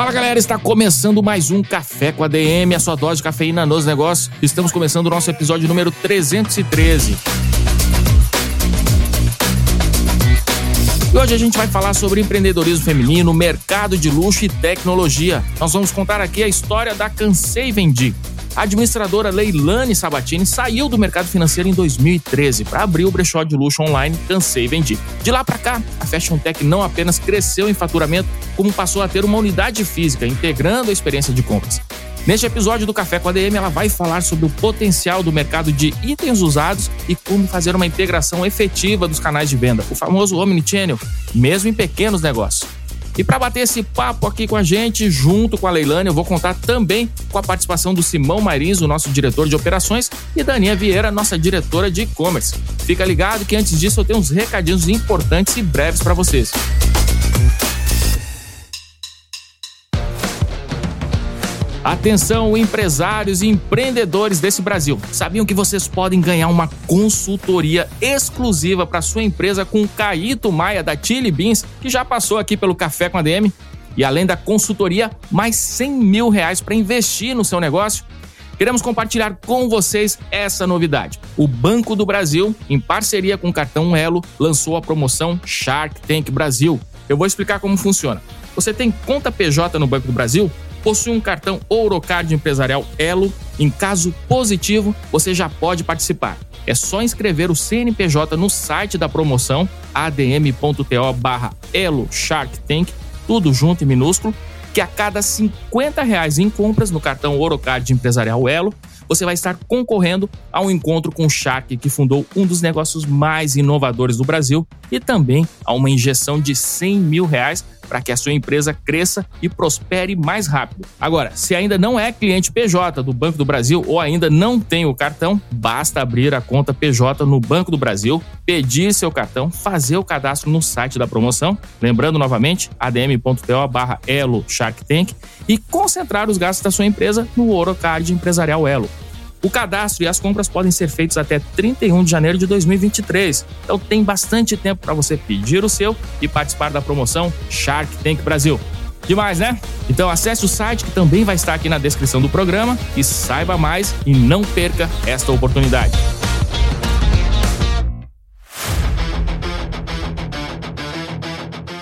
Fala galera, está começando mais um Café com ADM, a sua dose de cafeína nos negócios. Estamos começando o nosso episódio número 313. E hoje a gente vai falar sobre empreendedorismo feminino, mercado de luxo e tecnologia. Nós vamos contar aqui a história da Cansei Vendi. A administradora Leilane Sabatini saiu do mercado financeiro em 2013 para abrir o brechó de luxo online Cansei Vendi. De lá para cá, a Fashion Tech não apenas cresceu em faturamento, como passou a ter uma unidade física integrando a experiência de compras. Neste episódio do Café com a DM, ela vai falar sobre o potencial do mercado de itens usados e como fazer uma integração efetiva dos canais de venda, o famoso Omnichannel, mesmo em pequenos negócios. E para bater esse papo aqui com a gente, junto com a Leilane, eu vou contar também com a participação do Simão Marins, o nosso diretor de operações, e da Aninha Vieira, nossa diretora de e-commerce. Fica ligado que antes disso eu tenho uns recadinhos importantes e breves para vocês. Atenção, empresários e empreendedores desse Brasil. Sabiam que vocês podem ganhar uma consultoria exclusiva para sua empresa com o Caíto Maia da Chili Beans, que já passou aqui pelo Café com a DM? E além da consultoria, mais 100 mil reais para investir no seu negócio? Queremos compartilhar com vocês essa novidade. O Banco do Brasil, em parceria com o cartão Elo, lançou a promoção Shark Tank Brasil. Eu vou explicar como funciona. Você tem conta PJ no Banco do Brasil? Possui um cartão Ourocard Empresarial Elo, em caso positivo, você já pode participar. É só inscrever o CNPJ no site da promoção adm.to barra Elo Shark Tank, tudo junto e minúsculo, que a cada 50 reais em compras no cartão Ourocard Empresarial Elo, você vai estar concorrendo a um encontro com o Shark, que fundou um dos negócios mais inovadores do Brasil, e também a uma injeção de 100 mil reais para que a sua empresa cresça e prospere mais rápido. Agora, se ainda não é cliente PJ do Banco do Brasil ou ainda não tem o cartão, basta abrir a conta PJ no Banco do Brasil, pedir seu cartão, fazer o cadastro no site da promoção, lembrando novamente, adm.to barra Elo Shark Tank, e concentrar os gastos da sua empresa no Orocard Empresarial Elo. O cadastro e as compras podem ser feitos até 31 de janeiro de 2023. Então tem bastante tempo para você pedir o seu e participar da promoção Shark Tank Brasil. Demais, né? Então acesse o site que também vai estar aqui na descrição do programa e saiba mais e não perca esta oportunidade.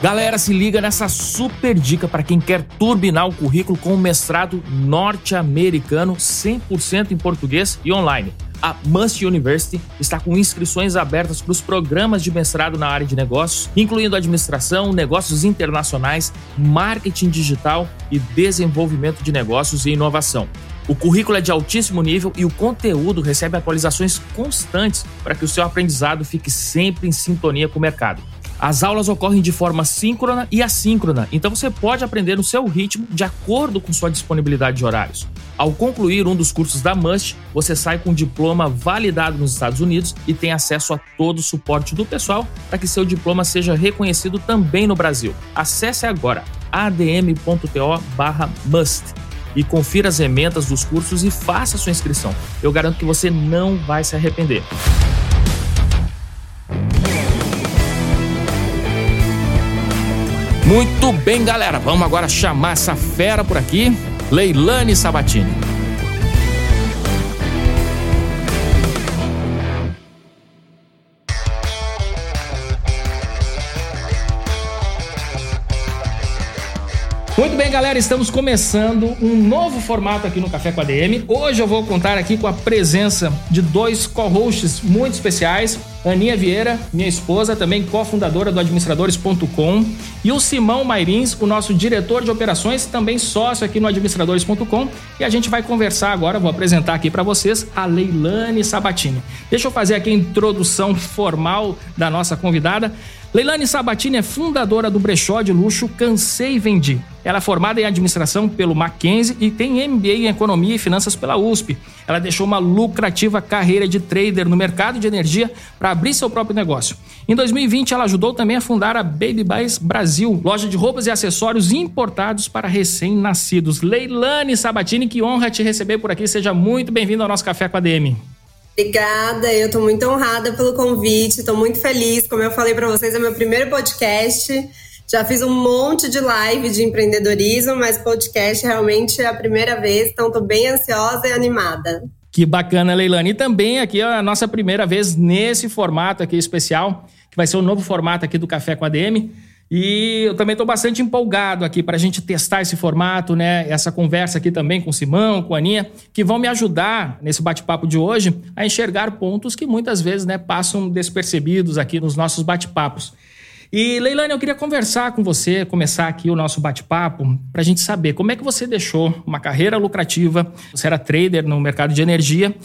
Galera, se liga nessa super dica para quem quer turbinar o currículo com um mestrado norte-americano 100% em português e online. A Must University está com inscrições abertas para os programas de mestrado na área de negócios, incluindo administração, negócios internacionais, marketing digital e desenvolvimento de negócios e inovação. O currículo é de altíssimo nível e o conteúdo recebe atualizações constantes para que o seu aprendizado fique sempre em sintonia com o mercado. As aulas ocorrem de forma síncrona e assíncrona, então você pode aprender no seu ritmo de acordo com sua disponibilidade de horários. Ao concluir um dos cursos da MUST, você sai com um diploma validado nos Estados Unidos e tem acesso a todo o suporte do pessoal para que seu diploma seja reconhecido também no Brasil. Acesse agora adm.to/must e confira as emendas dos cursos e faça sua inscrição. Eu garanto que você não vai se arrepender. Muito bem, galera. Vamos agora chamar essa fera por aqui, Leilane Sabatini. Muito bem, galera, estamos começando um novo formato aqui no Café com a DM. Hoje eu vou contar aqui com a presença de dois co-hosts muito especiais. Aninha Vieira, minha esposa, também cofundadora do administradores.com, e o Simão Mairins, o nosso diretor de operações, também sócio aqui no administradores.com, e a gente vai conversar agora, vou apresentar aqui para vocês a Leilane Sabatini. Deixa eu fazer aqui a introdução formal da nossa convidada. Leilane Sabatini é fundadora do brechó de luxo Cansei e Vendi. Ela é formada em administração pelo Mackenzie e tem MBA em economia e finanças pela USP. Ela deixou uma lucrativa carreira de trader no mercado de energia para abrir seu próprio negócio. Em 2020, ela ajudou também a fundar a Baby Buys Brasil, loja de roupas e acessórios importados para recém-nascidos. Leilane Sabatini, que honra te receber por aqui. Seja muito bem-vindo ao nosso Café com a DM. Obrigada, eu estou muito honrada pelo convite, estou muito feliz. Como eu falei para vocês, é meu primeiro podcast. Já fiz um monte de live de empreendedorismo, mas podcast realmente é a primeira vez, então estou bem ansiosa e animada. Que bacana, Leilane. E também aqui a nossa primeira vez nesse formato aqui especial, que vai ser o novo formato aqui do Café com a DM. E eu também estou bastante empolgado aqui para a gente testar esse formato, né? Essa conversa aqui também com o Simão, com a Aninha, que vão me ajudar nesse bate-papo de hoje a enxergar pontos que muitas vezes né, passam despercebidos aqui nos nossos bate-papos. E Leilane, eu queria conversar com você, começar aqui o nosso bate-papo, para a gente saber como é que você deixou uma carreira lucrativa, você era trader no mercado de energia,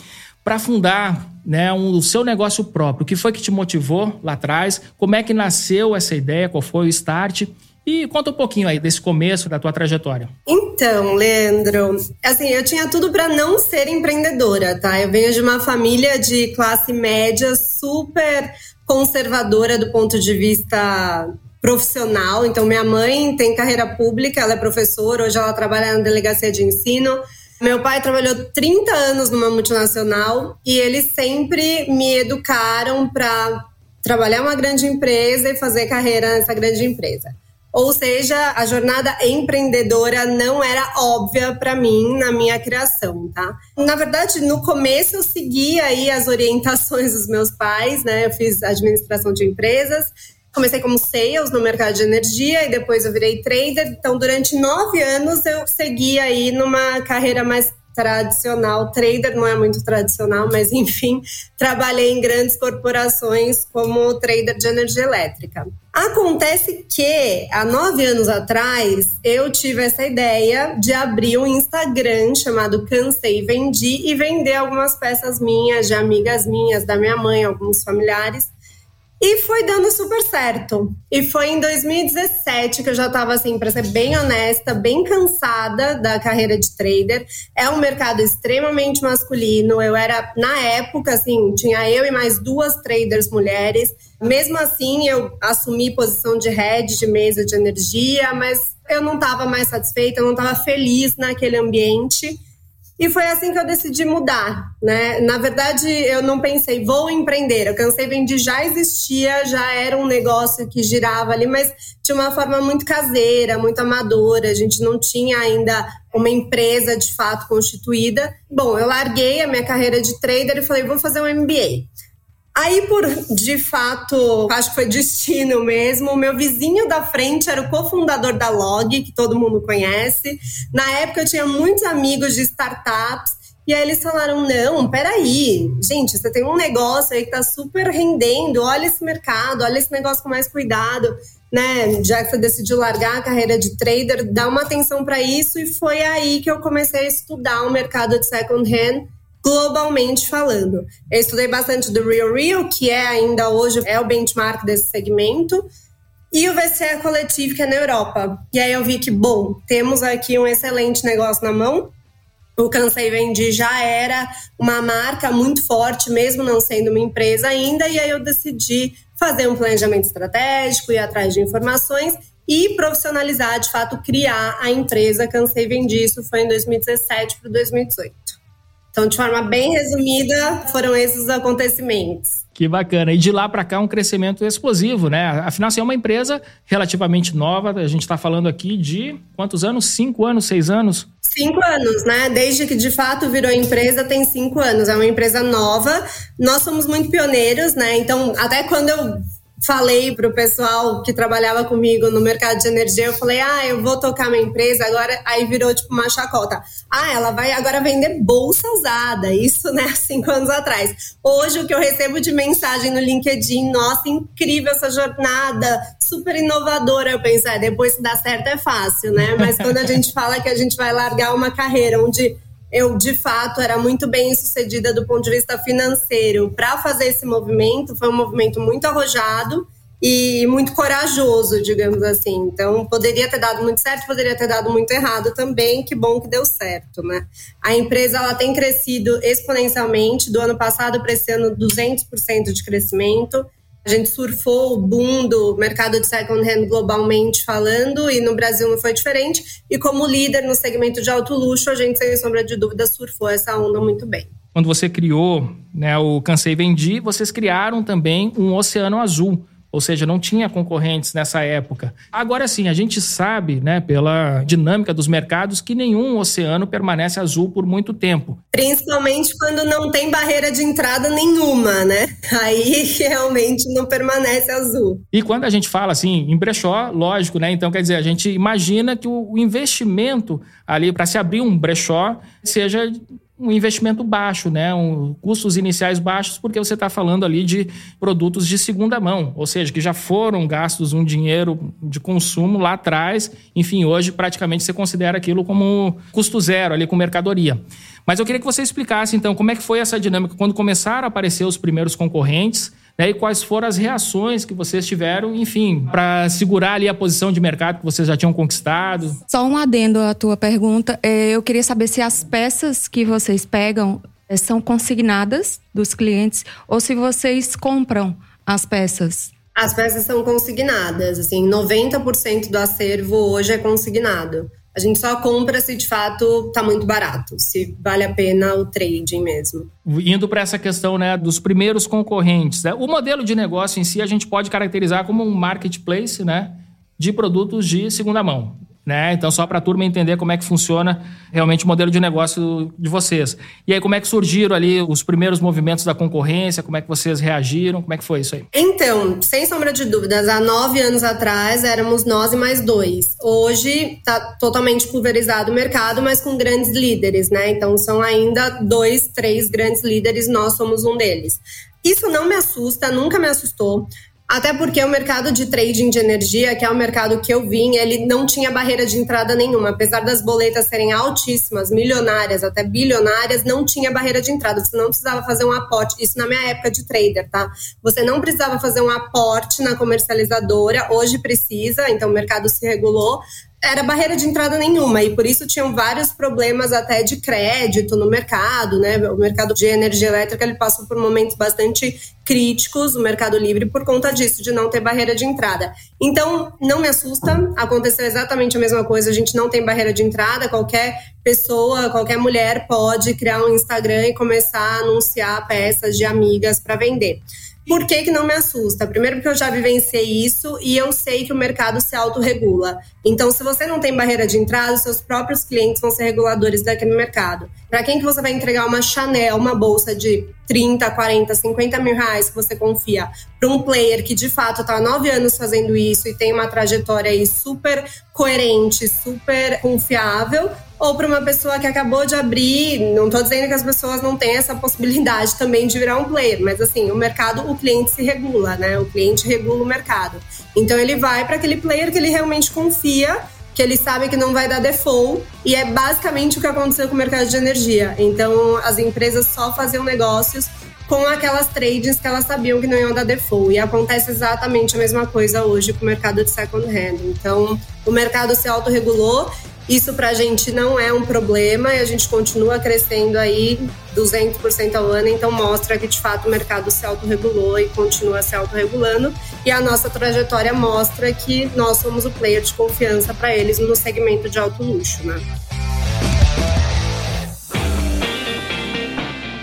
para fundar né, um, o seu negócio próprio. O que foi que te motivou lá atrás? Como é que nasceu essa ideia? Qual foi o start? E conta um pouquinho aí desse começo da tua trajetória. Então, Leandro, assim, eu tinha tudo para não ser empreendedora, tá? Eu venho de uma família de classe média super conservadora do ponto de vista profissional. Então, minha mãe tem carreira pública, ela é professora, hoje ela trabalha na delegacia de ensino. Meu pai trabalhou 30 anos numa multinacional e eles sempre me educaram para trabalhar uma grande empresa e fazer carreira nessa grande empresa. Ou seja, a jornada empreendedora não era óbvia para mim na minha criação, tá? Na verdade, no começo eu segui aí as orientações dos meus pais, né? Eu fiz administração de empresas, Comecei como sales no mercado de energia e depois eu virei trader. Então, durante nove anos eu segui aí numa carreira mais tradicional. Trader não é muito tradicional, mas enfim, trabalhei em grandes corporações como trader de energia elétrica. Acontece que há nove anos atrás eu tive essa ideia de abrir um Instagram chamado Cansei Vendi e vender algumas peças minhas, de amigas minhas, da minha mãe, alguns familiares. E foi dando super certo. E foi em 2017 que eu já estava assim, para ser bem honesta, bem cansada da carreira de trader. É um mercado extremamente masculino. Eu era, na época, assim, tinha eu e mais duas traders mulheres. Mesmo assim, eu assumi posição de head de mesa de energia, mas eu não estava mais satisfeita, eu não estava feliz naquele ambiente. E foi assim que eu decidi mudar, né? Na verdade, eu não pensei, vou empreender. Eu cansei vender, já existia, já era um negócio que girava ali, mas de uma forma muito caseira, muito amadora. A gente não tinha ainda uma empresa de fato constituída. Bom, eu larguei a minha carreira de trader e falei, vou fazer um MBA. Aí, por de fato, acho que foi destino mesmo, o meu vizinho da frente era o cofundador da Log, que todo mundo conhece. Na época, eu tinha muitos amigos de startups. E aí eles falaram: não, peraí, gente, você tem um negócio aí que tá super rendendo, olha esse mercado, olha esse negócio com mais cuidado, né? Já que você decidiu largar a carreira de trader, dá uma atenção para isso. E foi aí que eu comecei a estudar o mercado de second hand globalmente falando. Eu estudei bastante do Real Real, que é ainda hoje é o benchmark desse segmento, e o VCE coletivo, que é na Europa. E aí eu vi que, bom, temos aqui um excelente negócio na mão. O Cansei Vendi já era uma marca muito forte, mesmo não sendo uma empresa ainda, e aí eu decidi fazer um planejamento estratégico, ir atrás de informações e profissionalizar, de fato, criar a empresa Cansei Vendi. Isso foi em 2017 para 2018. Então, de forma bem resumida, foram esses os acontecimentos. Que bacana. E de lá para cá, um crescimento explosivo, né? Afinal, assim, é uma empresa relativamente nova. A gente está falando aqui de quantos anos? Cinco anos, seis anos? Cinco anos, né? Desde que de fato virou empresa, tem cinco anos. É uma empresa nova. Nós somos muito pioneiros, né? Então, até quando eu falei para o pessoal que trabalhava comigo no mercado de energia, eu falei, ah, eu vou tocar minha empresa agora, aí virou tipo uma chacota. Ah, ela vai agora vender bolsa usada, isso, né, cinco anos atrás. Hoje o que eu recebo de mensagem no LinkedIn, nossa, incrível essa jornada, super inovadora. Eu penso, é, depois que dá certo é fácil, né? Mas quando a gente fala que a gente vai largar uma carreira onde eu de fato era muito bem sucedida do ponto de vista financeiro para fazer esse movimento. Foi um movimento muito arrojado e muito corajoso, digamos assim. Então, poderia ter dado muito certo, poderia ter dado muito errado também. Que bom que deu certo, né? A empresa ela tem crescido exponencialmente, do ano passado para esse ano 200% de crescimento. A gente surfou o boom do mercado de second hand globalmente falando e no Brasil não foi diferente. E como líder no segmento de alto luxo, a gente, sem sombra de dúvida, surfou essa onda muito bem. Quando você criou né, o Cansei Vendi, vocês criaram também um Oceano Azul ou seja, não tinha concorrentes nessa época. Agora sim, a gente sabe, né, pela dinâmica dos mercados, que nenhum oceano permanece azul por muito tempo. Principalmente quando não tem barreira de entrada nenhuma, né? Aí realmente não permanece azul. E quando a gente fala assim, em brechó, lógico, né? Então, quer dizer, a gente imagina que o investimento ali para se abrir um brechó seja um investimento baixo, né? Um, custos iniciais baixos, porque você está falando ali de produtos de segunda mão, ou seja, que já foram gastos um dinheiro de consumo lá atrás. Enfim, hoje praticamente você considera aquilo como custo zero ali com mercadoria. Mas eu queria que você explicasse, então, como é que foi essa dinâmica quando começaram a aparecer os primeiros concorrentes né, e quais foram as reações que vocês tiveram, enfim, para segurar ali a posição de mercado que vocês já tinham conquistado? Só um adendo à tua pergunta. É, eu queria saber se as peças que vocês pegam é, são consignadas dos clientes ou se vocês compram as peças. As peças são consignadas, assim, 90% do acervo hoje é consignado. A gente só compra se de fato está muito barato, se vale a pena o trading mesmo. Indo para essa questão né, dos primeiros concorrentes, né? o modelo de negócio em si a gente pode caracterizar como um marketplace né, de produtos de segunda mão. Né? Então, só para a turma entender como é que funciona realmente o modelo de negócio de vocês. E aí, como é que surgiram ali os primeiros movimentos da concorrência? Como é que vocês reagiram? Como é que foi isso aí? Então, sem sombra de dúvidas, há nove anos atrás éramos nós e mais dois. Hoje está totalmente pulverizado o mercado, mas com grandes líderes, né? Então, são ainda dois, três grandes líderes, nós somos um deles. Isso não me assusta, nunca me assustou. Até porque o mercado de trading de energia, que é o mercado que eu vim, ele não tinha barreira de entrada nenhuma. Apesar das boletas serem altíssimas, milionárias, até bilionárias, não tinha barreira de entrada. Você não precisava fazer um aporte. Isso na minha época de trader, tá? Você não precisava fazer um aporte na comercializadora. Hoje precisa, então o mercado se regulou era barreira de entrada nenhuma e por isso tinham vários problemas até de crédito no mercado, né? O mercado de energia elétrica ele passou por momentos bastante críticos, o Mercado Livre por conta disso, de não ter barreira de entrada. Então, não me assusta, aconteceu exatamente a mesma coisa, a gente não tem barreira de entrada, qualquer pessoa, qualquer mulher pode criar um Instagram e começar a anunciar peças de amigas para vender. Por que, que não me assusta? Primeiro, porque eu já vivenciei isso e eu sei que o mercado se autorregula. Então, se você não tem barreira de entrada, seus próprios clientes vão ser reguladores daquele mercado. Para quem que você vai entregar uma Chanel, uma bolsa de 30, 40, 50 mil reais que você confia para um player que de fato está há nove anos fazendo isso e tem uma trajetória aí super coerente, super confiável, ou para uma pessoa que acabou de abrir. Não estou dizendo que as pessoas não têm essa possibilidade também de virar um player, mas assim, o mercado, o cliente se regula, né? O cliente regula o mercado. Então ele vai para aquele player que ele realmente confia que ele sabe que não vai dar default, e é basicamente o que aconteceu com o mercado de energia. Então, as empresas só faziam negócios com aquelas trades que elas sabiam que não iam dar default. E acontece exatamente a mesma coisa hoje com o mercado de second hand. Então, o mercado se autorregulou isso para a gente não é um problema e a gente continua crescendo aí 200% ao ano, então mostra que de fato o mercado se autorregulou e continua se autorregulando. E a nossa trajetória mostra que nós somos o player de confiança para eles no segmento de alto luxo, né?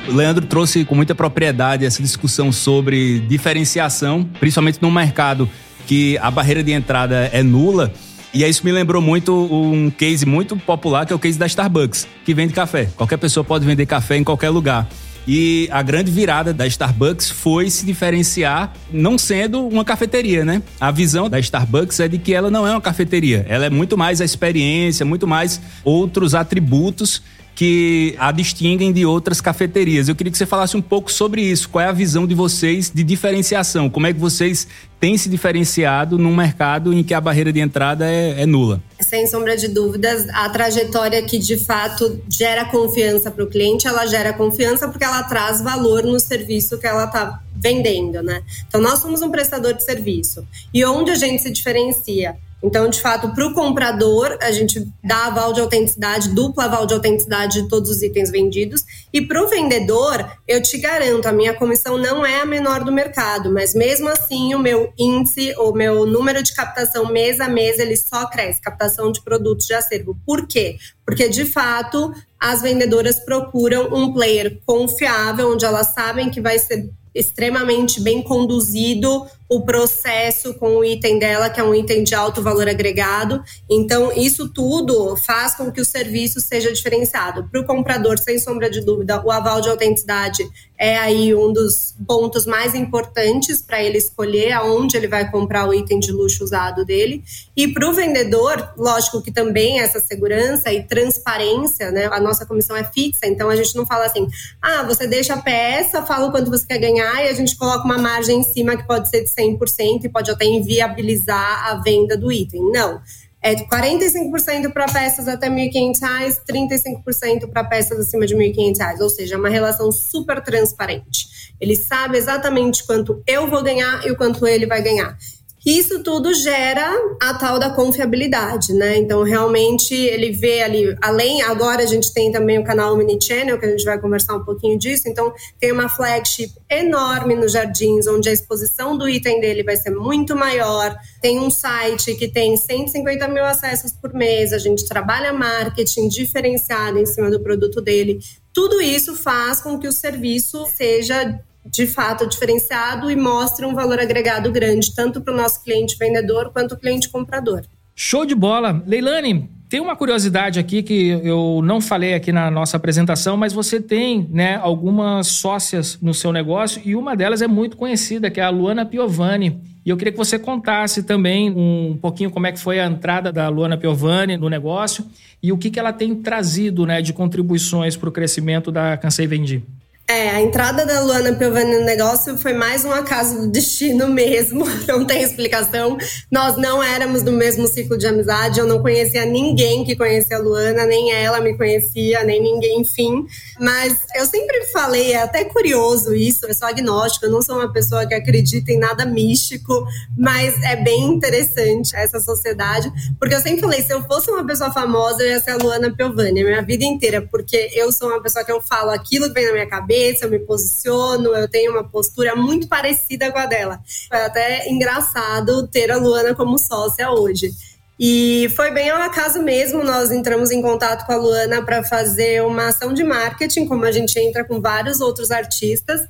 O Leandro trouxe com muita propriedade essa discussão sobre diferenciação, principalmente no mercado que a barreira de entrada é nula. E isso me lembrou muito um case muito popular, que é o case da Starbucks, que vende café. Qualquer pessoa pode vender café em qualquer lugar. E a grande virada da Starbucks foi se diferenciar não sendo uma cafeteria, né? A visão da Starbucks é de que ela não é uma cafeteria, ela é muito mais a experiência, muito mais outros atributos que a distinguem de outras cafeterias. Eu queria que você falasse um pouco sobre isso. Qual é a visão de vocês de diferenciação? Como é que vocês têm se diferenciado num mercado em que a barreira de entrada é, é nula? Sem sombra de dúvidas, a trajetória que de fato gera confiança para o cliente, ela gera confiança porque ela traz valor no serviço que ela está vendendo, né? Então nós somos um prestador de serviço. E onde a gente se diferencia? Então, de fato, para o comprador, a gente dá aval de autenticidade, dupla aval de autenticidade de todos os itens vendidos. E para o vendedor, eu te garanto, a minha comissão não é a menor do mercado, mas mesmo assim, o meu índice, o meu número de captação mês a mês, ele só cresce captação de produtos de acervo. Por quê? Porque, de fato, as vendedoras procuram um player confiável, onde elas sabem que vai ser extremamente bem conduzido o processo com o item dela, que é um item de alto valor agregado. Então, isso tudo faz com que o serviço seja diferenciado. Para o comprador, sem sombra de dúvida, o aval de autenticidade é aí um dos pontos mais importantes para ele escolher aonde ele vai comprar o item de luxo usado dele. E para o vendedor, lógico que também essa segurança e transparência, né? A nossa comissão é fixa, então a gente não fala assim, ah, você deixa a peça, fala o quanto você quer ganhar e a gente coloca uma margem em cima que pode ser de 100% e pode até inviabilizar a venda do item. Não. É 45% para peças até R$ 1.500, 35% para peças acima de R$ 1.500. Ou seja, é uma relação super transparente. Ele sabe exatamente quanto eu vou ganhar e o quanto ele vai ganhar. Isso tudo gera a tal da confiabilidade, né? Então, realmente, ele vê ali, além, agora a gente tem também o canal Mini Channel, que a gente vai conversar um pouquinho disso. Então, tem uma flagship enorme nos Jardins, onde a exposição do item dele vai ser muito maior. Tem um site que tem 150 mil acessos por mês. A gente trabalha marketing diferenciado em cima do produto dele. Tudo isso faz com que o serviço seja de fato diferenciado e mostre um valor agregado grande, tanto para o nosso cliente vendedor quanto o cliente comprador. Show de bola. Leilane, tem uma curiosidade aqui que eu não falei aqui na nossa apresentação, mas você tem né, algumas sócias no seu negócio e uma delas é muito conhecida, que é a Luana Piovani. E eu queria que você contasse também um pouquinho como é que foi a entrada da Luana Piovani no negócio e o que, que ela tem trazido né, de contribuições para o crescimento da Cansei Vendi. É, a entrada da Luana Piovani no negócio foi mais um acaso do destino mesmo, não tem explicação. Nós não éramos do mesmo ciclo de amizade, eu não conhecia ninguém que conhecia a Luana, nem ela me conhecia, nem ninguém, enfim. Mas eu sempre falei, é até curioso isso, eu sou agnóstica, eu não sou uma pessoa que acredita em nada místico, mas é bem interessante essa sociedade, porque eu sempre falei, se eu fosse uma pessoa famosa, eu ia ser a Luana Piovani, a minha vida inteira, porque eu sou uma pessoa que eu falo aquilo que vem na minha cabeça, eu me posiciono, eu tenho uma postura muito parecida com a dela. Foi até engraçado ter a Luana como sócia hoje. E foi bem ao acaso mesmo, nós entramos em contato com a Luana para fazer uma ação de marketing, como a gente entra com vários outros artistas.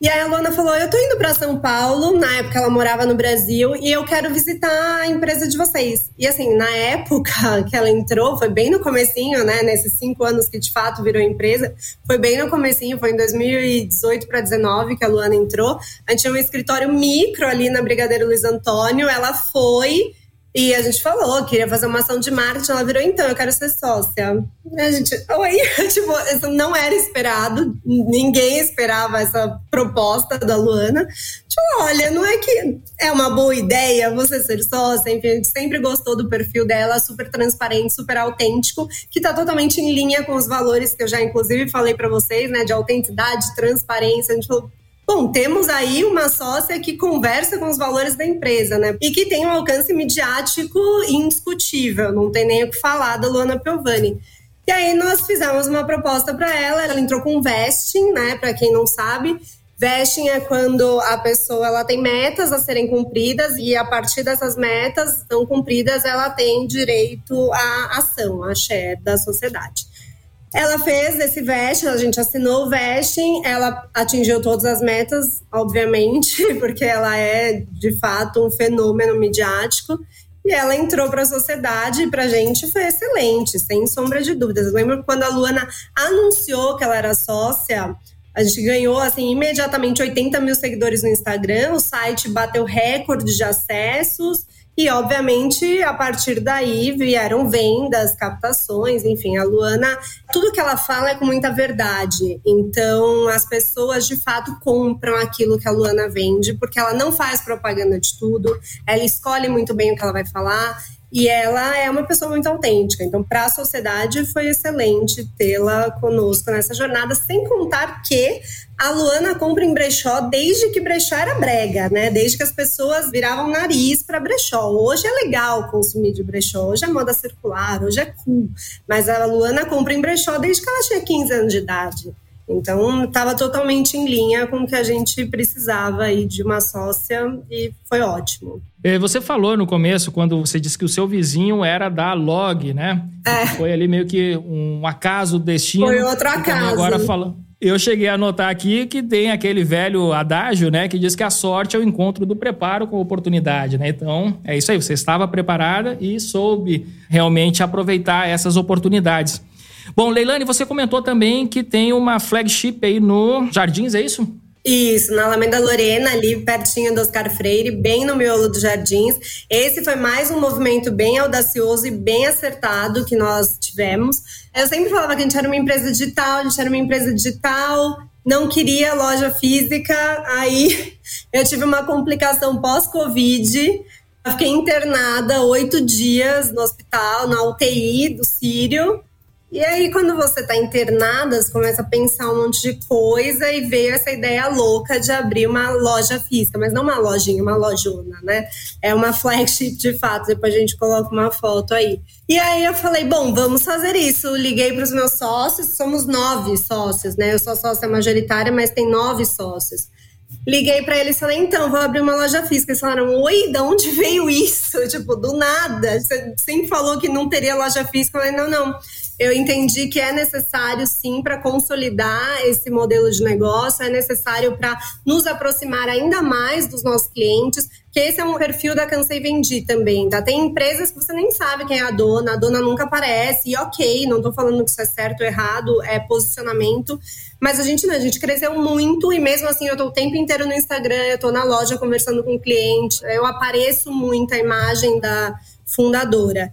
E aí a Luana falou: Eu tô indo para São Paulo, na época ela morava no Brasil, e eu quero visitar a empresa de vocês. E assim, na época que ela entrou, foi bem no comecinho, né? Nesses cinco anos que de fato virou empresa, foi bem no comecinho, foi em 2018 para 2019 que a Luana entrou. A gente tinha um escritório micro ali na Brigadeiro Luiz Antônio, ela foi e a gente falou, queria fazer uma ação de marketing, ela virou, então, eu quero ser sócia. A gente, oi, tipo, isso não era esperado, ninguém esperava essa proposta da Luana. Tipo, olha, não é que é uma boa ideia você ser sócia, enfim, a gente sempre gostou do perfil dela, super transparente, super autêntico, que tá totalmente em linha com os valores que eu já, inclusive, falei para vocês, né, de autenticidade, transparência. A gente falou, Bom, temos aí uma sócia que conversa com os valores da empresa, né? E que tem um alcance midiático indiscutível, não tem nem o que falar da Luana Piovani. E aí nós fizemos uma proposta para ela, ela entrou com vesting, né? Para quem não sabe, vesting é quando a pessoa ela tem metas a serem cumpridas e a partir dessas metas são cumpridas, ela tem direito à ação, à share da sociedade. Ela fez esse vesting, a gente assinou o vesting, ela atingiu todas as metas, obviamente, porque ela é de fato um fenômeno midiático. E ela entrou para a sociedade e para a gente foi excelente, sem sombra de dúvidas. Eu lembro quando a Luana anunciou que ela era sócia, a gente ganhou assim imediatamente 80 mil seguidores no Instagram, o site bateu recorde de acessos. E, obviamente, a partir daí vieram vendas, captações, enfim, a Luana, tudo que ela fala é com muita verdade. Então, as pessoas de fato compram aquilo que a Luana vende, porque ela não faz propaganda de tudo, ela escolhe muito bem o que ela vai falar. E ela é uma pessoa muito autêntica. Então, para a sociedade, foi excelente tê-la conosco nessa jornada, sem contar que a Luana compra em brechó desde que brechó era brega, né? Desde que as pessoas viravam nariz para brechó. Hoje é legal consumir de brechó, hoje é moda circular, hoje é cool. Mas a Luana compra em brechó desde que ela tinha 15 anos de idade. Então, estava totalmente em linha com o que a gente precisava aí de uma sócia e foi ótimo. É, você falou no começo, quando você disse que o seu vizinho era da Log, né? É. Foi ali meio que um acaso, destino. Foi outro acaso. Agora falando. Eu cheguei a notar aqui que tem aquele velho adágio, né, que diz que a sorte é o encontro do preparo com a oportunidade, né? Então, é isso aí, você estava preparada e soube realmente aproveitar essas oportunidades. Bom, Leilane, você comentou também que tem uma flagship aí no Jardins, é isso? Isso, na Alameda Lorena, ali pertinho do Oscar Freire, bem no miolo dos Jardins. Esse foi mais um movimento bem audacioso e bem acertado que nós tivemos. Eu sempre falava que a gente era uma empresa digital, a gente era uma empresa digital, não queria loja física. Aí eu tive uma complicação pós-Covid. Fiquei internada oito dias no hospital, na UTI do Sírio. E aí, quando você está internada, você começa a pensar um monte de coisa e veio essa ideia louca de abrir uma loja física, mas não uma lojinha, uma lojona, né? É uma flagship de fato, depois a gente coloca uma foto aí. E aí eu falei, bom, vamos fazer isso. Liguei para os meus sócios, somos nove sócios, né? Eu sou sócia majoritária, mas tem nove sócios. Liguei para eles e falei, então, vou abrir uma loja física. Eles falaram, oi, de onde veio isso? Tipo, do nada. Você sempre falou que não teria loja física. Eu falei, não, não eu entendi que é necessário sim para consolidar esse modelo de negócio, é necessário para nos aproximar ainda mais dos nossos clientes, que esse é um perfil da Cansei Vendi também, tá? Tem empresas que você nem sabe quem é a dona, a dona nunca aparece, e ok, não estou falando que isso é certo ou errado, é posicionamento, mas a gente não, a gente cresceu muito e mesmo assim eu tô o tempo inteiro no Instagram, eu tô na loja conversando com o cliente, eu apareço muito a imagem da fundadora.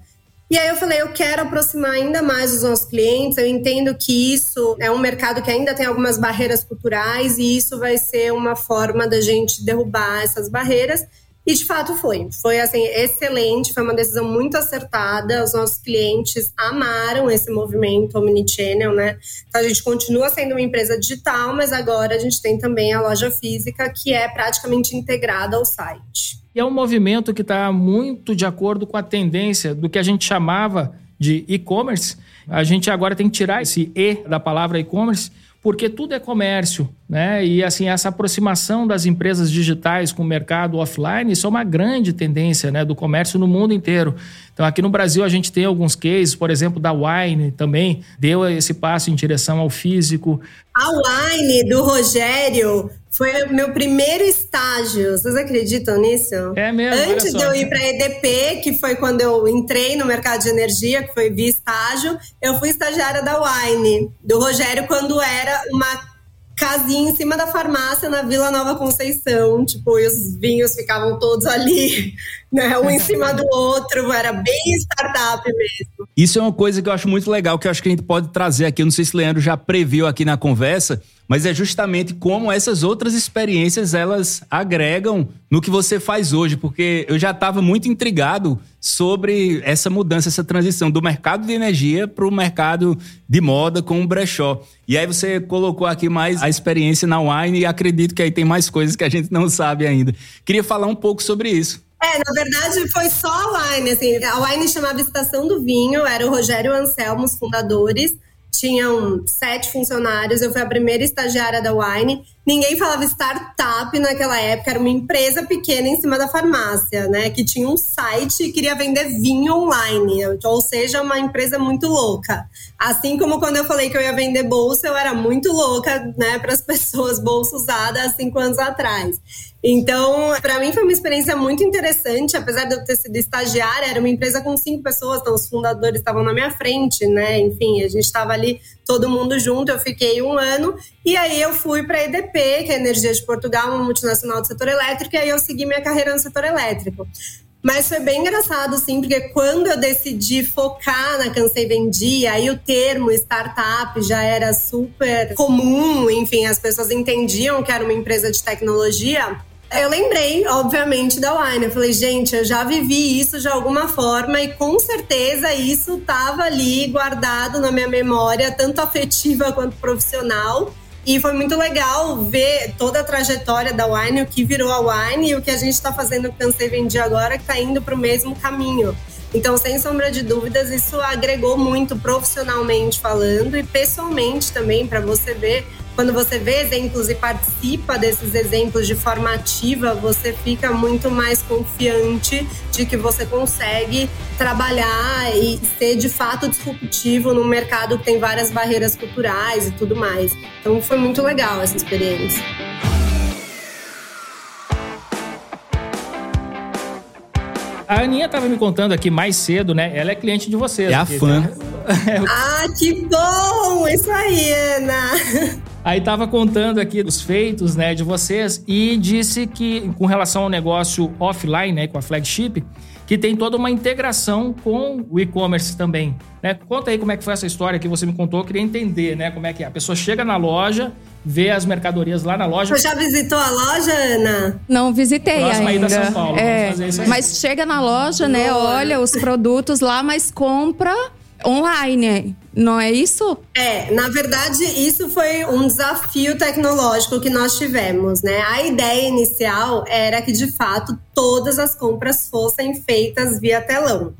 E aí eu falei, eu quero aproximar ainda mais os nossos clientes. Eu entendo que isso é um mercado que ainda tem algumas barreiras culturais e isso vai ser uma forma da gente derrubar essas barreiras. E de fato foi. Foi assim excelente, foi uma decisão muito acertada. Os nossos clientes amaram esse movimento omnichannel, né? Então a gente continua sendo uma empresa digital, mas agora a gente tem também a loja física que é praticamente integrada ao site. E é um movimento que está muito de acordo com a tendência do que a gente chamava de e-commerce. A gente agora tem que tirar esse E da palavra e-commerce, porque tudo é comércio, né? E assim, essa aproximação das empresas digitais com o mercado offline, isso é uma grande tendência, né, do comércio no mundo inteiro. Então, aqui no Brasil a gente tem alguns cases, por exemplo, da Wine também deu esse passo em direção ao físico. A Wine do Rogério foi o meu primeiro estágio. Vocês acreditam nisso? É mesmo. Antes de eu ir para a EDP, que foi quando eu entrei no mercado de energia, que foi via estágio, eu fui estagiária da Wine, do Rogério, quando era uma casinha em cima da farmácia na Vila Nova Conceição, tipo, e os vinhos ficavam todos ali, né, um em cima do outro, era bem startup mesmo. Isso é uma coisa que eu acho muito legal, que eu acho que a gente pode trazer aqui, eu não sei se o Leandro já previu aqui na conversa, mas é justamente como essas outras experiências elas agregam no que você faz hoje, porque eu já estava muito intrigado sobre essa mudança, essa transição do mercado de energia para o mercado de moda com o brechó. E aí você colocou aqui mais a experiência na Wine e acredito que aí tem mais coisas que a gente não sabe ainda. Queria falar um pouco sobre isso. É, na verdade foi só a Wine, assim, a Wine chamava Estação do Vinho, era o Rogério Anselmo, os fundadores, tinham sete funcionários, eu fui a primeira estagiária da Wine. Ninguém falava startup naquela época, era uma empresa pequena em cima da farmácia, né? Que tinha um site e queria vender vinho online, ou seja, uma empresa muito louca. Assim como quando eu falei que eu ia vender bolsa, eu era muito louca, né, para as pessoas, bolsa usada há cinco anos atrás. Então, para mim foi uma experiência muito interessante, apesar de eu ter sido estagiária, era uma empresa com cinco pessoas, então os fundadores estavam na minha frente, né? Enfim, a gente estava ali todo mundo junto. Eu fiquei um ano e aí eu fui para a EDP, que é a Energia de Portugal, uma multinacional do setor elétrico, e aí eu segui minha carreira no setor elétrico. Mas foi bem engraçado, sim, porque quando eu decidi focar na Cansei Vendi, aí o termo startup já era super comum, enfim, as pessoas entendiam que era uma empresa de tecnologia Eu lembrei, obviamente, da Wine. Eu falei, gente, eu já vivi isso de alguma forma e com certeza isso estava ali guardado na minha memória, tanto afetiva quanto profissional. E foi muito legal ver toda a trajetória da Wine, o que virou a Wine e o que a gente está fazendo com o Cansei Vendi agora, que está indo para o mesmo caminho. Então, sem sombra de dúvidas, isso agregou muito profissionalmente falando e pessoalmente também, para você ver quando você vê exemplos e participa desses exemplos de forma ativa, você fica muito mais confiante de que você consegue trabalhar e ser de fato disruptivo num mercado que tem várias barreiras culturais e tudo mais. Então foi muito legal essa experiência. A Aninha estava me contando aqui mais cedo, né? Ela é cliente de vocês. É a fã. ah, que bom! Isso aí, Ana! Aí estava contando aqui os feitos, né, de vocês e disse que com relação ao negócio offline, né, com a flagship, que tem toda uma integração com o e-commerce também. Né? Conta aí como é que foi essa história que você me contou, eu queria entender, né, como é que é. A pessoa chega na loja, vê as mercadorias lá na loja. Você já visitou a loja, Ana? Não visitei Próxima ainda. Aí da São Paulo. É, mas chega na loja, né, olha os produtos lá, mas compra online, não é isso? É, na verdade, isso foi um desafio tecnológico que nós tivemos, né? A ideia inicial era que, de fato, todas as compras fossem feitas via telão.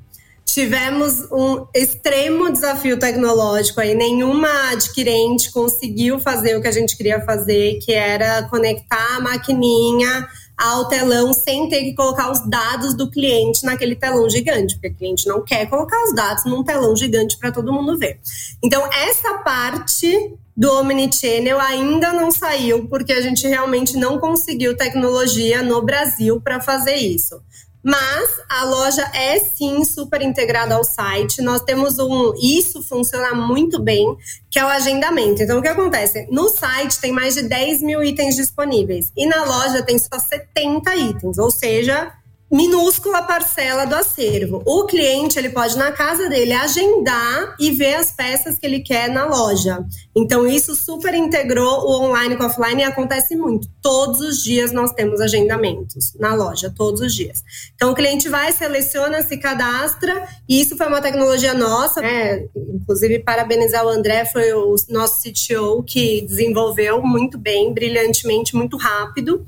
Tivemos um extremo desafio tecnológico aí, nenhuma adquirente conseguiu fazer o que a gente queria fazer, que era conectar a maquininha ao telão sem ter que colocar os dados do cliente naquele telão gigante, porque o cliente não quer colocar os dados num telão gigante para todo mundo ver. Então, essa parte do Omnichannel ainda não saiu, porque a gente realmente não conseguiu tecnologia no Brasil para fazer isso. Mas a loja é sim super integrada ao site. Nós temos um. Isso funciona muito bem, que é o agendamento. Então, o que acontece? No site tem mais de 10 mil itens disponíveis. E na loja tem só 70 itens. Ou seja, minúscula parcela do acervo. O cliente ele pode na casa dele agendar e ver as peças que ele quer na loja. Então isso super integrou o online com o offline e acontece muito. Todos os dias nós temos agendamentos na loja, todos os dias. Então o cliente vai, seleciona, se cadastra e isso foi uma tecnologia nossa, né? Inclusive parabenizar o André, foi o nosso CTO que desenvolveu muito bem, brilhantemente, muito rápido.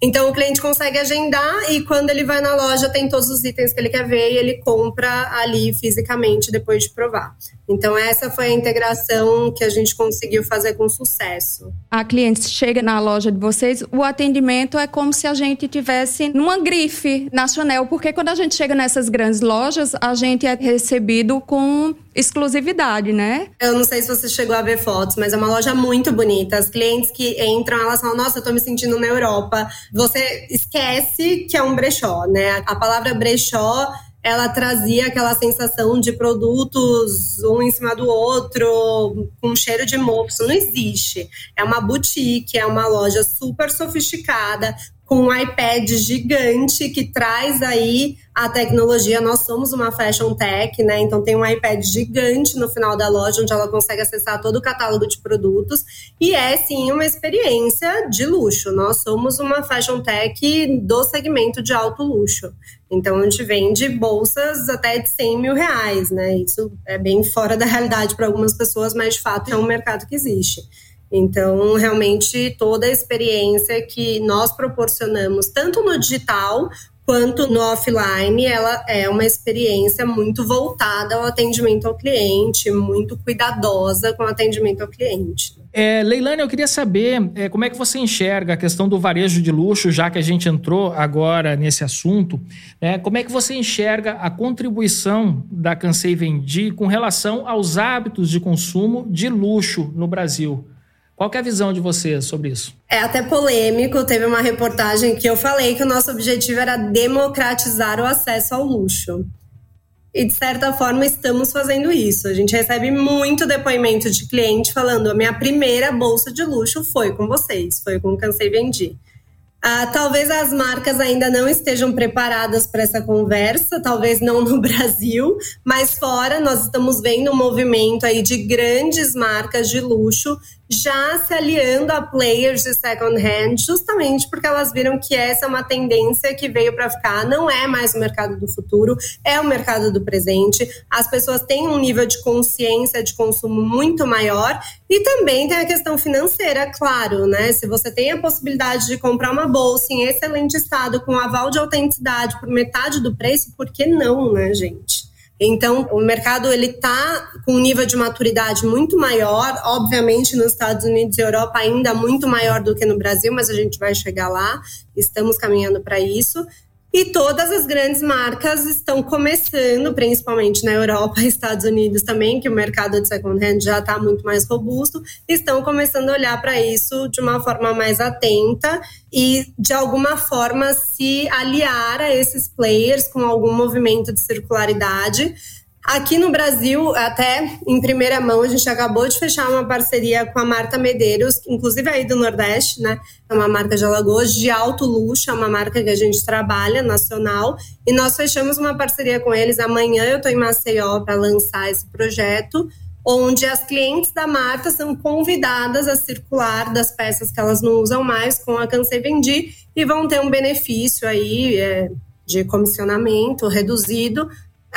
Então o cliente consegue agendar e quando ele vai na loja tem todos os itens que ele quer ver e ele compra ali fisicamente depois de provar. Então essa foi a integração que a gente conseguiu fazer com sucesso. A cliente chega na loja de vocês, o atendimento é como se a gente tivesse numa grife na Chanel, porque quando a gente chega nessas grandes lojas, a gente é recebido com exclusividade, né? Eu não sei se você chegou a ver fotos, mas é uma loja muito bonita. As clientes que entram, elas falam: "Nossa, eu tô me sentindo na Europa" você esquece que é um brechó, né? A palavra brechó ela trazia aquela sensação de produtos um em cima do outro, com cheiro de mofo. Isso não existe. É uma boutique, é uma loja super sofisticada, com um iPad gigante que traz aí a tecnologia. Nós somos uma fashion tech, né? Então tem um iPad gigante no final da loja onde ela consegue acessar todo o catálogo de produtos e é sim uma experiência de luxo. Nós somos uma fashion tech do segmento de alto luxo. Então a gente vende bolsas até de 100 mil reais, né? Isso é bem fora da realidade para algumas pessoas, mas de fato é um mercado que existe. Então, realmente, toda a experiência que nós proporcionamos, tanto no digital quanto no offline, ela é uma experiência muito voltada ao atendimento ao cliente, muito cuidadosa com o atendimento ao cliente. É, Leilane, eu queria saber é, como é que você enxerga a questão do varejo de luxo, já que a gente entrou agora nesse assunto. Né? Como é que você enxerga a contribuição da Cansei Vendi com relação aos hábitos de consumo de luxo no Brasil? Qual é a visão de vocês sobre isso? É até polêmico. Teve uma reportagem que eu falei que o nosso objetivo era democratizar o acesso ao luxo. E de certa forma estamos fazendo isso. A gente recebe muito depoimento de cliente falando: a minha primeira bolsa de luxo foi com vocês, foi com o Cansei Vendi. Ah, talvez as marcas ainda não estejam preparadas para essa conversa, talvez não no Brasil, mas fora nós estamos vendo um movimento aí de grandes marcas de luxo já se aliando a players de second hand, justamente porque elas viram que essa é uma tendência que veio para ficar. Não é mais o mercado do futuro, é o mercado do presente. As pessoas têm um nível de consciência de consumo muito maior e também tem a questão financeira, claro, né? Se você tem a possibilidade de comprar uma bolsa em excelente estado, com aval de autenticidade por metade do preço, por que não, né, gente? Então, o mercado ele está com um nível de maturidade muito maior, obviamente nos Estados Unidos e Europa ainda muito maior do que no Brasil, mas a gente vai chegar lá, estamos caminhando para isso. E todas as grandes marcas estão começando, principalmente na Europa e Estados Unidos também, que o mercado de second hand já está muito mais robusto, estão começando a olhar para isso de uma forma mais atenta e, de alguma forma, se aliar a esses players com algum movimento de circularidade Aqui no Brasil, até em primeira mão, a gente acabou de fechar uma parceria com a Marta Medeiros, inclusive aí do Nordeste, né? É uma marca de Alagoas de alto luxo, é uma marca que a gente trabalha nacional. E nós fechamos uma parceria com eles. Amanhã eu estou em Maceió para lançar esse projeto, onde as clientes da Marta são convidadas a circular das peças que elas não usam mais com a Cansei Vendi e vão ter um benefício aí é, de comissionamento reduzido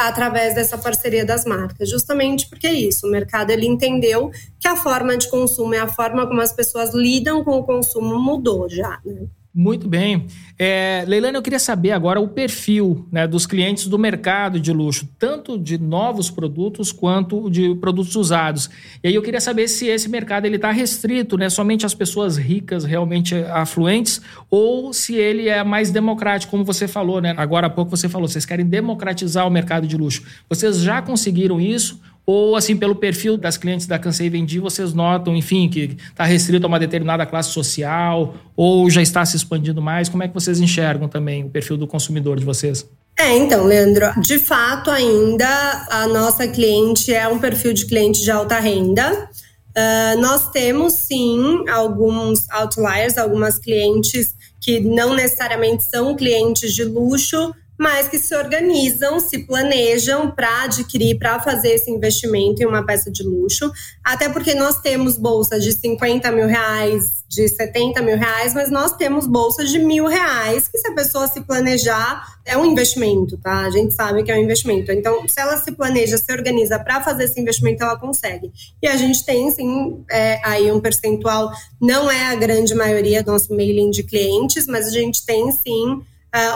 através dessa parceria das marcas, justamente porque é isso, o mercado ele entendeu que a forma de consumo e a forma como as pessoas lidam com o consumo mudou já, né? Muito bem. É, eu queria saber agora o perfil né, dos clientes do mercado de luxo, tanto de novos produtos quanto de produtos usados. E aí eu queria saber se esse mercado está restrito né, somente às pessoas ricas, realmente afluentes, ou se ele é mais democrático, como você falou, né? Agora há pouco você falou, vocês querem democratizar o mercado de luxo. Vocês já conseguiram isso? Ou, assim, pelo perfil das clientes da Cansei Vendi, vocês notam, enfim, que está restrito a uma determinada classe social, ou já está se expandindo mais? Como é que vocês enxergam também o perfil do consumidor de vocês? É, então, Leandro, de fato, ainda a nossa cliente é um perfil de cliente de alta renda. Uh, nós temos sim alguns outliers, algumas clientes que não necessariamente são clientes de luxo, mas que se organizam, se planejam para adquirir, para fazer esse investimento em uma peça de luxo. Até porque nós temos bolsas de 50 mil reais, de 70 mil reais, mas nós temos bolsas de mil reais, que se a pessoa se planejar, é um investimento, tá? A gente sabe que é um investimento. Então, se ela se planeja, se organiza para fazer esse investimento, ela consegue. E a gente tem, sim, é, aí um percentual, não é a grande maioria do nosso mailing de clientes, mas a gente tem, sim,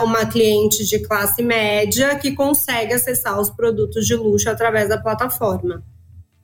uma cliente de classe média que consegue acessar os produtos de luxo através da plataforma.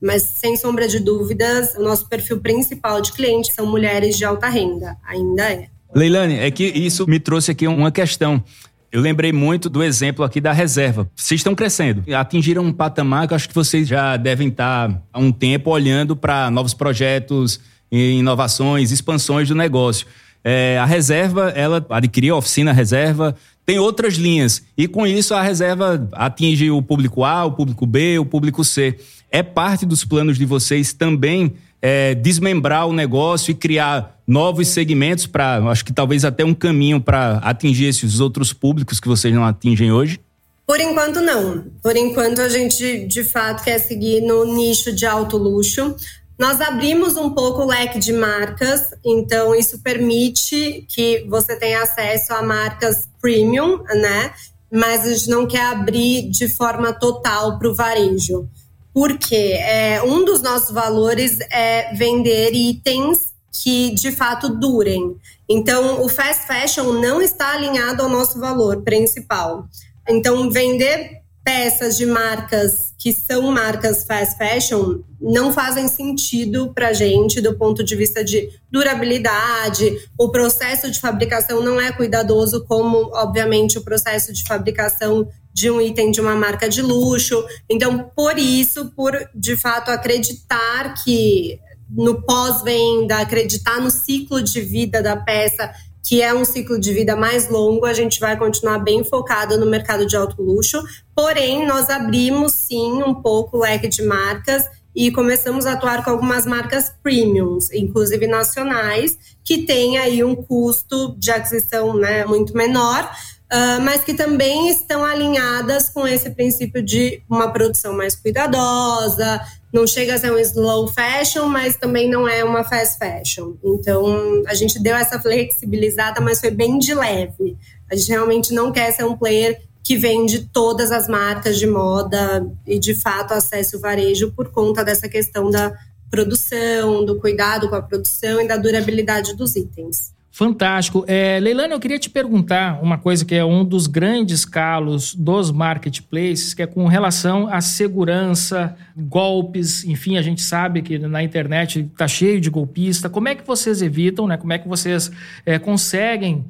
Mas, sem sombra de dúvidas, o nosso perfil principal de clientes são mulheres de alta renda, ainda é. Leilane, é que isso me trouxe aqui uma questão. Eu lembrei muito do exemplo aqui da reserva. Vocês estão crescendo, atingiram um patamar que eu acho que vocês já devem estar há um tempo olhando para novos projetos, inovações, expansões do negócio. É, a reserva, ela adquiriu a oficina reserva, tem outras linhas. E com isso a reserva atinge o público A, o público B, o público C. É parte dos planos de vocês também é, desmembrar o negócio e criar novos segmentos para, acho que talvez até um caminho para atingir esses outros públicos que vocês não atingem hoje? Por enquanto, não. Por enquanto, a gente de fato quer seguir no nicho de alto luxo. Nós abrimos um pouco o leque de marcas, então isso permite que você tenha acesso a marcas premium, né? Mas a gente não quer abrir de forma total para o varejo. Porque é, um dos nossos valores é vender itens que de fato durem. Então, o fast fashion não está alinhado ao nosso valor principal. Então, vender peças de marcas que são marcas fast fashion não fazem sentido para gente do ponto de vista de durabilidade. O processo de fabricação não é cuidadoso como, obviamente, o processo de fabricação de um item de uma marca de luxo. Então, por isso, por de fato acreditar que no pós-venda, acreditar no ciclo de vida da peça que é um ciclo de vida mais longo, a gente vai continuar bem focado no mercado de alto luxo. Porém, nós abrimos sim um pouco o leque de marcas e começamos a atuar com algumas marcas premiums, inclusive nacionais, que têm aí um custo de aquisição né, muito menor. Uh, mas que também estão alinhadas com esse princípio de uma produção mais cuidadosa, não chega a ser um slow fashion, mas também não é uma fast fashion. Então, a gente deu essa flexibilizada, mas foi bem de leve. A gente realmente não quer ser um player que vende todas as marcas de moda e, de fato, acesse o varejo por conta dessa questão da produção, do cuidado com a produção e da durabilidade dos itens. Fantástico. É, Leilani, eu queria te perguntar uma coisa que é um dos grandes calos dos marketplaces, que é com relação à segurança, golpes, enfim, a gente sabe que na internet está cheio de golpista. Como é que vocês evitam, né? Como é que vocês é, conseguem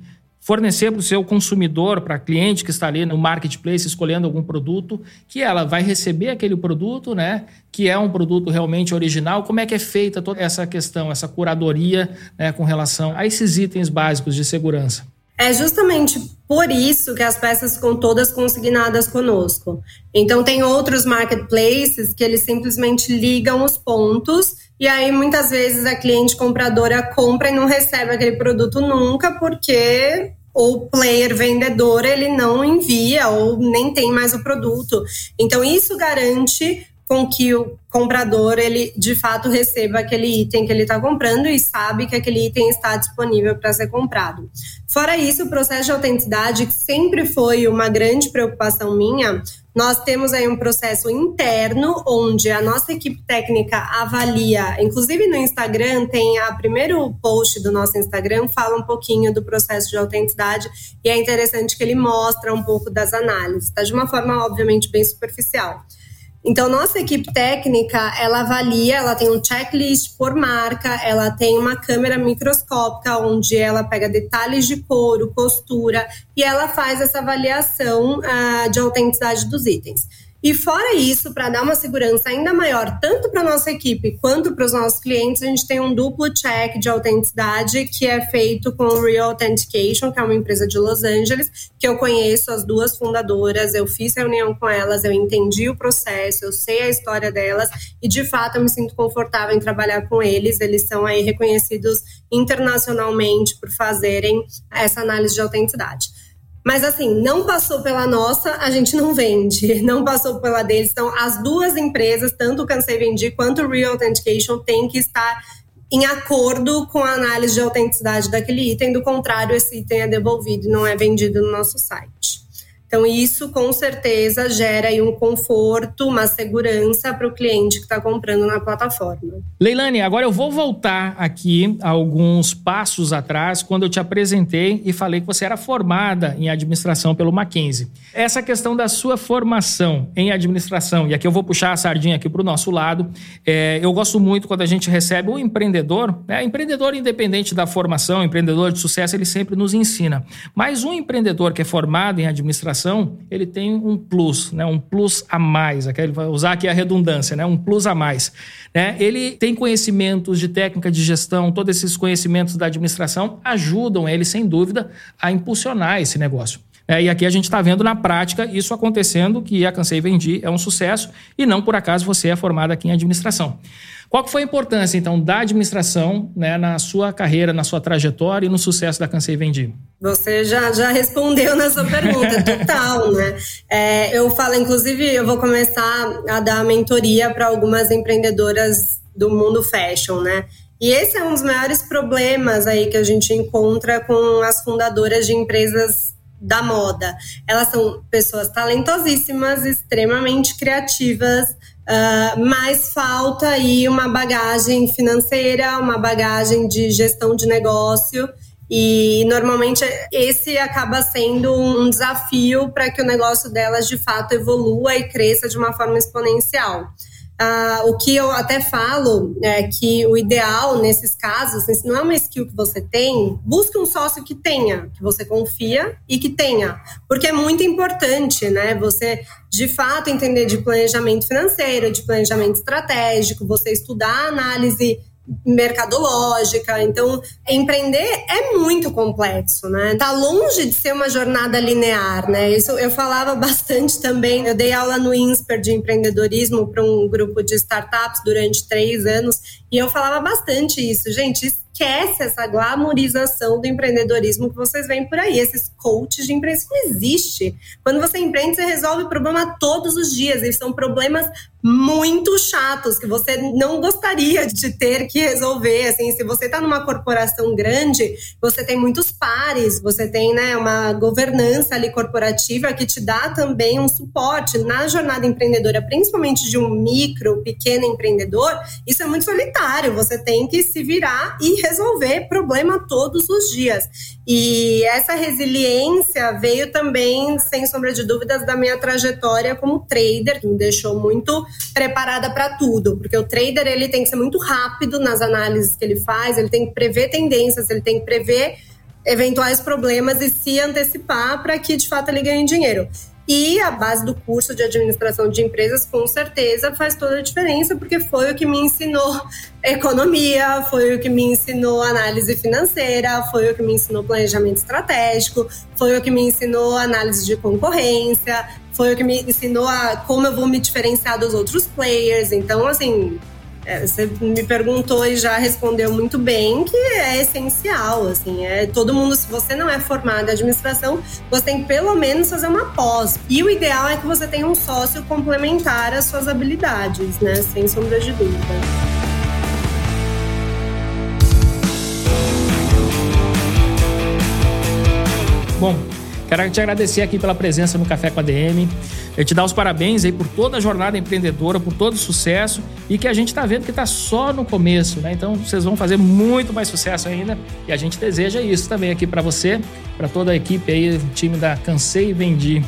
fornecer para o seu consumidor, para cliente que está ali no marketplace escolhendo algum produto, que ela vai receber aquele produto, né? Que é um produto realmente original. Como é que é feita toda essa questão, essa curadoria né, com relação a esses itens básicos de segurança? É justamente por isso que as peças ficam todas consignadas conosco. Então tem outros marketplaces que eles simplesmente ligam os pontos e aí, muitas vezes, a cliente compradora compra e não recebe aquele produto nunca, porque o player vendedor ele não envia ou nem tem mais o produto. Então, isso garante com que o comprador ele de fato receba aquele item que ele está comprando e sabe que aquele item está disponível para ser comprado. Fora isso, o processo de autenticidade, que sempre foi uma grande preocupação minha, nós temos aí um processo interno onde a nossa equipe técnica avalia, inclusive no Instagram tem a primeiro post do nosso Instagram fala um pouquinho do processo de autenticidade e é interessante que ele mostra um pouco das análises, tá? De uma forma obviamente bem superficial. Então, nossa equipe técnica, ela avalia, ela tem um checklist por marca, ela tem uma câmera microscópica onde ela pega detalhes de couro, costura e ela faz essa avaliação uh, de autenticidade dos itens. E fora isso, para dar uma segurança ainda maior, tanto para nossa equipe quanto para os nossos clientes, a gente tem um duplo check de autenticidade que é feito com o Real Authentication, que é uma empresa de Los Angeles, que eu conheço as duas fundadoras, eu fiz reunião com elas, eu entendi o processo, eu sei a história delas e de fato eu me sinto confortável em trabalhar com eles. Eles são aí reconhecidos internacionalmente por fazerem essa análise de autenticidade. Mas assim, não passou pela nossa, a gente não vende. Não passou pela deles. Então, as duas empresas, tanto o Cansei Vendi quanto o Real Authentication, têm que estar em acordo com a análise de autenticidade daquele item. Do contrário, esse item é devolvido e não é vendido no nosso site. Então, isso com certeza gera aí um conforto, uma segurança para o cliente que está comprando na plataforma. Leilane, agora eu vou voltar aqui alguns passos atrás, quando eu te apresentei e falei que você era formada em administração pelo Mackenzie. Essa questão da sua formação em administração, e aqui eu vou puxar a sardinha aqui para o nosso lado, é, eu gosto muito quando a gente recebe um empreendedor, né? empreendedor independente da formação, empreendedor de sucesso, ele sempre nos ensina. Mas um empreendedor que é formado em administração, ele tem um plus, né? um plus a mais. Ele vai usar aqui a redundância, né? um plus a mais. Né? Ele tem conhecimentos de técnica de gestão, todos esses conhecimentos da administração ajudam ele, sem dúvida, a impulsionar esse negócio. É, e aqui a gente está vendo na prática isso acontecendo, que a Cansei Vendi é um sucesso e não por acaso você é formado aqui em administração. Qual que foi a importância, então, da administração né, na sua carreira, na sua trajetória e no sucesso da Cansei Vendi? Você já, já respondeu na sua pergunta, total, né? É, eu falo, inclusive, eu vou começar a dar mentoria para algumas empreendedoras do mundo fashion, né? E esse é um dos maiores problemas aí que a gente encontra com as fundadoras de empresas da moda. Elas são pessoas talentosíssimas, extremamente criativas, Uh, mas falta aí uma bagagem financeira, uma bagagem de gestão de negócio. E normalmente esse acaba sendo um desafio para que o negócio delas de fato evolua e cresça de uma forma exponencial. Uh, o que eu até falo é que o ideal nesses casos, se não é uma skill que você tem, busque um sócio que tenha, que você confia e que tenha, porque é muito importante, né? Você de fato entender de planejamento financeiro, de planejamento estratégico, você estudar análise mercadológica. Então, empreender é muito complexo, né? Tá longe de ser uma jornada linear, né? Isso eu falava bastante também. Eu dei aula no INSPER de empreendedorismo para um grupo de startups durante três anos E eu falava bastante isso, gente. Esquece essa glamorização do empreendedorismo que vocês veem por aí, esses coaches de empresa. Não existe. Quando você empreende, você resolve o problema todos os dias. E são problemas muito chatos que você não gostaria de ter que resolver. Assim, se você está numa corporação grande, você tem muitos pares, você tem né, uma governança ali corporativa que te dá também um suporte na jornada empreendedora, principalmente de um micro, pequeno empreendedor. Isso é muito solitário. Você tem que se virar e resolver problema todos os dias. E essa resiliência veio também, sem sombra de dúvidas, da minha trajetória como trader, que me deixou muito preparada para tudo, porque o trader ele tem que ser muito rápido nas análises que ele faz, ele tem que prever tendências, ele tem que prever eventuais problemas e se antecipar para que de fato ele ganhe dinheiro. E a base do curso de administração de empresas, com certeza, faz toda a diferença, porque foi o que me ensinou economia, foi o que me ensinou análise financeira, foi o que me ensinou planejamento estratégico, foi o que me ensinou análise de concorrência, foi o que me ensinou a como eu vou me diferenciar dos outros players. Então, assim, é, você me perguntou e já respondeu muito bem que é essencial, assim, é todo mundo, se você não é formado em administração, você tem que pelo menos fazer uma pós. E o ideal é que você tenha um sócio complementar às suas habilidades, né, sem sombra de dúvida. Bom, Quero te agradecer aqui pela presença no Café com a DM. Eu te dar os parabéns aí por toda a jornada empreendedora, por todo o sucesso e que a gente está vendo que está só no começo, né? Então vocês vão fazer muito mais sucesso ainda e a gente deseja isso também aqui para você, para toda a equipe aí, o time da Cansei e Vendi.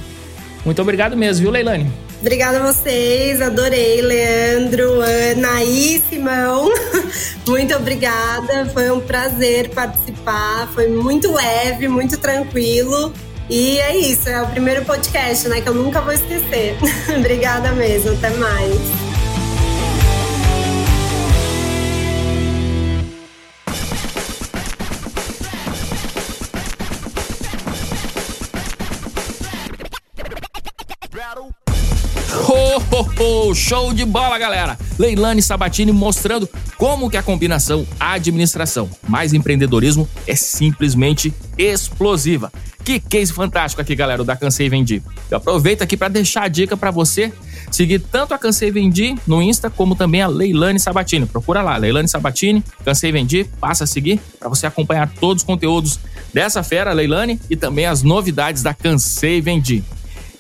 Muito obrigado mesmo, viu, Leilane? Obrigada a vocês, adorei, Leandro, Ana e Simão. Muito obrigada, foi um prazer participar, foi muito leve, muito tranquilo. E é isso, é o primeiro podcast, né? Que eu nunca vou esquecer. Obrigada mesmo, até mais. Oh, show de bola, galera! Leilane Sabatini mostrando como que a combinação administração mais empreendedorismo é simplesmente explosiva. Que case fantástico aqui, galera, o da Cansei Vendi. Eu aproveito aqui para deixar a dica para você seguir tanto a Cansei Vendi no Insta como também a Leilane Sabatini. Procura lá, Leilane Sabatini, Cansei Vendi, passa a seguir para você acompanhar todos os conteúdos dessa fera, Leilane, e também as novidades da Cansei Vendi.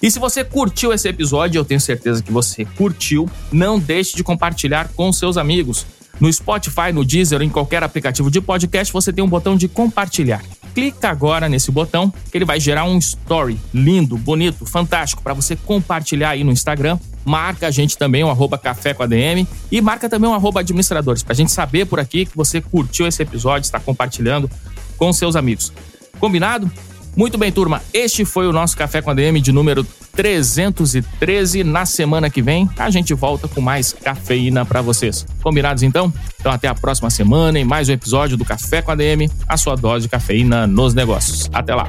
E se você curtiu esse episódio, eu tenho certeza que você curtiu, não deixe de compartilhar com seus amigos. No Spotify, no Deezer em qualquer aplicativo de podcast, você tem um botão de compartilhar. Clica agora nesse botão que ele vai gerar um story lindo, bonito, fantástico para você compartilhar aí no Instagram. Marca a gente também, o arroba café com ADM e marca também o arroba administradores, para a gente saber por aqui que você curtiu esse episódio, está compartilhando com seus amigos. Combinado? Muito bem, turma. Este foi o nosso Café com a DM de número 313. Na semana que vem, a gente volta com mais cafeína para vocês. Combinados então? Então até a próxima semana em mais um episódio do Café com a DM, a sua dose de cafeína nos negócios. Até lá.